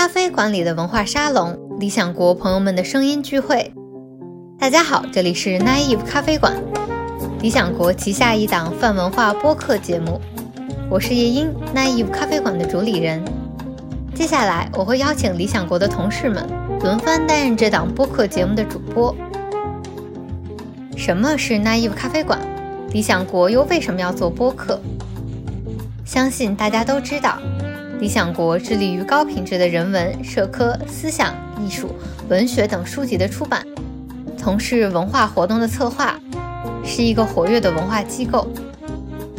咖啡馆里的文化沙龙，理想国朋友们的声音聚会。大家好，这里是 Naive 咖啡馆，理想国旗下一档泛文化播客节目。我是夜莺，Naive 咖啡馆的主理人。接下来我会邀请理想国的同事们轮番担任这档播客节目的主播。什么是 Naive 咖啡馆？理想国又为什么要做播客？相信大家都知道。理想国致力于高品质的人文、社科、思想、艺术、文学等书籍的出版，从事文化活动的策划，是一个活跃的文化机构，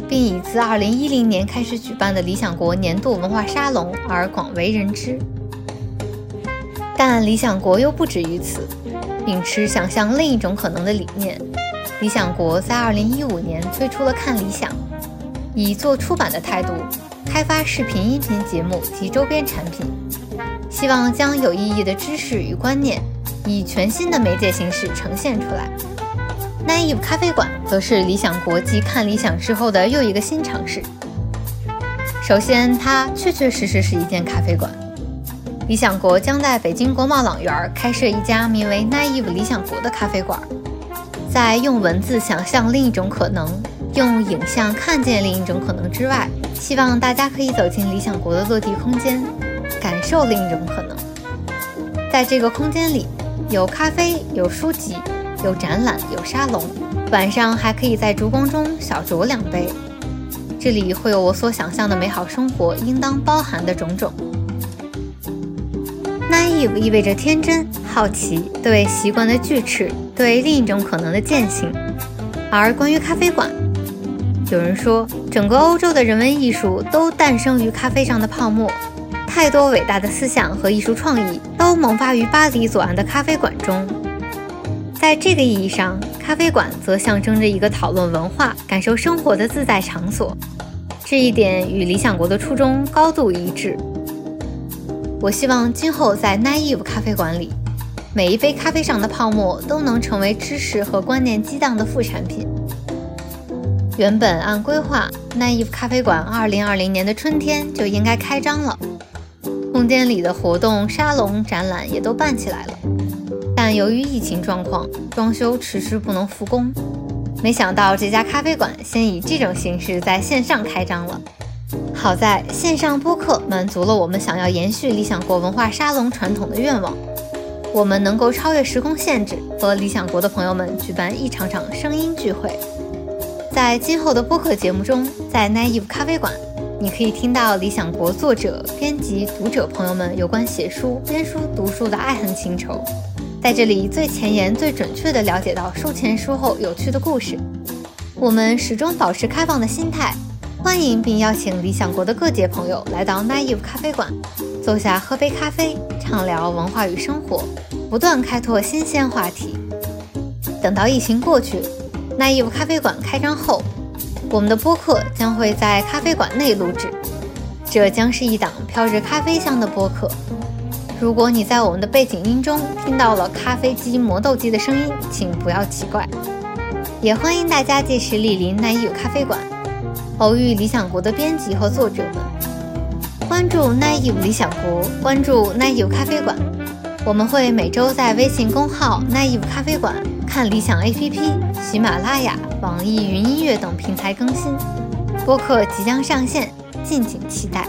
并以自2010年开始举办的理想国年度文化沙龙而广为人知。但理想国又不止于此，秉持想象另一种可能的理念，理想国在2015年推出了看理想，以做出版的态度。开发视频、音频节目及周边产品，希望将有意义的知识与观念以全新的媒介形式呈现出来。Naive 咖啡馆则是理想国际看理想之后的又一个新尝试。首先，它确确实实是一间咖啡馆。理想国将在北京国贸朗园开设一家名为 Naive 理想国的咖啡馆，在用文字想象另一种可能，用影像看见另一种可能之外。希望大家可以走进理想国的落地空间，感受另一种可能。在这个空间里，有咖啡，有书籍，有展览，有沙龙。晚上还可以在烛光中小酌两杯。这里会有我所想象的美好生活应当包含的种种。Naive 意味着天真、好奇，对习惯的拒斥，对另一种可能的践行。而关于咖啡馆，有人说，整个欧洲的人文艺术都诞生于咖啡上的泡沫，太多伟大的思想和艺术创意都萌发于巴黎左岸的咖啡馆中。在这个意义上，咖啡馆则象征着一个讨论文化、感受生活的自在场所。这一点与理想国的初衷高度一致。我希望今后在 Naive 咖啡馆里，每一杯咖啡上的泡沫都能成为知识和观念激荡的副产品。原本按规划，Naive 咖啡馆2020年的春天就应该开张了，空间里的活动、沙龙、展览也都办起来了。但由于疫情状况，装修迟迟不能复工。没想到这家咖啡馆先以这种形式在线上开张了。好在线上播客满足了我们想要延续理想国文化沙龙传统的愿望，我们能够超越时空限制，和理想国的朋友们举办一场场声音聚会。在今后的播客节目中，在 Naive 咖啡馆，你可以听到理想国作者、编辑、读者朋友们有关写书、编书、读书的爱恨情仇，在这里最前沿、最准确地了解到书前书后有趣的故事。我们始终保持开放的心态，欢迎并邀请理想国的各界朋友来到 Naive 咖啡馆，坐下喝杯咖啡，畅聊文化与生活，不断开拓新鲜话题。等到疫情过去。Naive 咖啡馆开张后，我们的播客将会在咖啡馆内录制，这将是一档飘着咖啡香的播客。如果你在我们的背景音中听到了咖啡机、磨豆机的声音，请不要奇怪。也欢迎大家届时莅临 Naive 咖啡馆，偶遇理想国的编辑和作者们。关注 Naive 理想国，关注 Naive 咖啡馆，我们会每周在微信公号 Naive 咖啡馆。看理想 APP、喜马拉雅、网易云音乐等平台更新，播客即将上线，敬请期待。